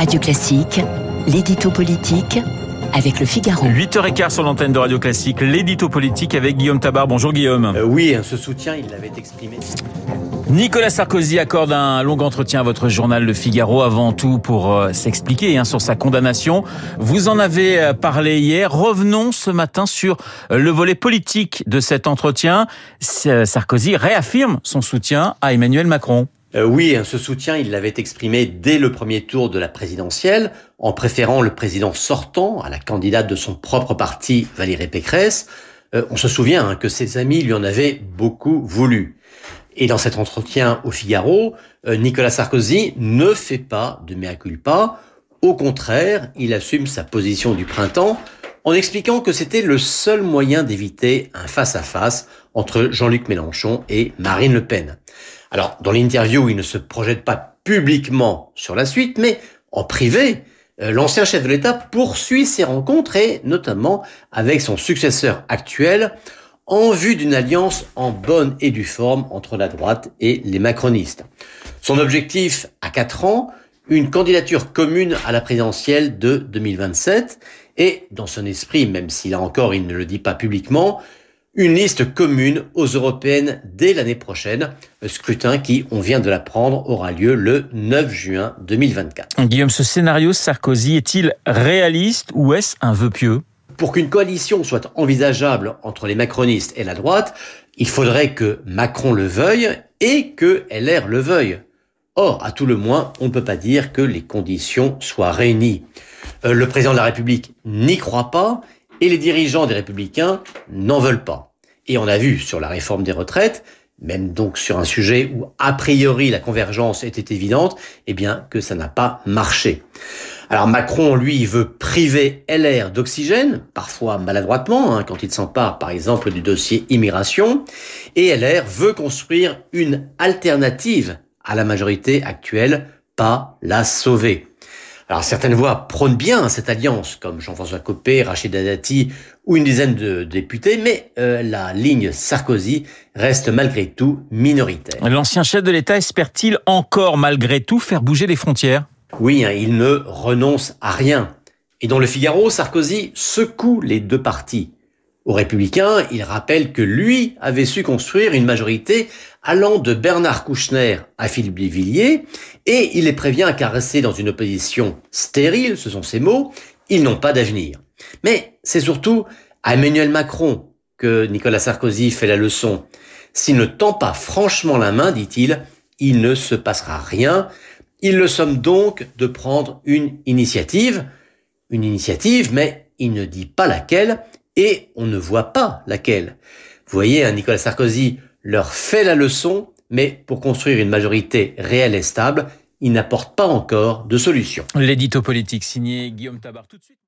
Radio Classique, l'édito politique avec le Figaro. 8h15 sur l'antenne de Radio Classique, l'édito politique avec Guillaume Tabar. Bonjour Guillaume. Euh, oui, ce soutien, il l'avait exprimé. Nicolas Sarkozy accorde un long entretien à votre journal Le Figaro avant tout pour euh, s'expliquer hein, sur sa condamnation. Vous en avez euh, parlé hier. Revenons ce matin sur le volet politique de cet entretien. Sarkozy réaffirme son soutien à Emmanuel Macron. Euh, oui, ce soutien, il l'avait exprimé dès le premier tour de la présidentielle, en préférant le président sortant à la candidate de son propre parti, Valérie Pécresse. Euh, on se souvient hein, que ses amis lui en avaient beaucoup voulu. Et dans cet entretien au Figaro, euh, Nicolas Sarkozy ne fait pas de mea culpa. Au contraire, il assume sa position du printemps en expliquant que c'était le seul moyen d'éviter un face-à-face entre Jean-Luc Mélenchon et Marine Le Pen. Alors, dans l'interview, il ne se projette pas publiquement sur la suite, mais en privé, euh, l'ancien chef de l'État poursuit ses rencontres et notamment avec son successeur actuel en vue d'une alliance en bonne et due forme entre la droite et les macronistes. Son objectif à quatre ans, une candidature commune à la présidentielle de 2027 et, dans son esprit, même si là encore il ne le dit pas publiquement, une liste commune aux européennes dès l'année prochaine. Le scrutin qui, on vient de l'apprendre, aura lieu le 9 juin 2024. Guillaume, ce scénario Sarkozy est-il réaliste ou est-ce un vœu pieux? Pour qu'une coalition soit envisageable entre les macronistes et la droite, il faudrait que Macron le veuille et que LR le veuille. Or, à tout le moins, on ne peut pas dire que les conditions soient réunies. Euh, le président de la République n'y croit pas et les dirigeants des républicains n'en veulent pas. Et on a vu sur la réforme des retraites, même donc sur un sujet où a priori la convergence était évidente, eh bien que ça n'a pas marché. Alors Macron, lui, veut priver LR d'oxygène, parfois maladroitement, hein, quand il s'empare par exemple du dossier immigration, et LR veut construire une alternative à la majorité actuelle, pas la sauver. Alors certaines voix prônent bien cette alliance, comme Jean-François Copé, Rachid Dati ou une dizaine de députés, mais euh, la ligne Sarkozy reste malgré tout minoritaire. L'ancien chef de l'État espère-t-il encore malgré tout faire bouger les frontières? Oui, hein, il ne renonce à rien. Et dans le Figaro, Sarkozy secoue les deux partis. Aux républicains, il rappelle que lui avait su construire une majorité allant de Bernard Kouchner à Philippe Villiers, et il les prévient à caresser dans une opposition stérile, ce sont ses mots, ils n'ont pas d'avenir. Mais c'est surtout à Emmanuel Macron que Nicolas Sarkozy fait la leçon. S'il ne tend pas franchement la main, dit-il, il ne se passera rien. Il le somme donc de prendre une initiative, une initiative, mais il ne dit pas laquelle, et on ne voit pas laquelle. Vous voyez, hein, Nicolas Sarkozy leur fait la leçon, mais pour construire une majorité réelle et stable, il n'apporte pas encore de solution. L'édito politique signé Guillaume Tabar tout de suite.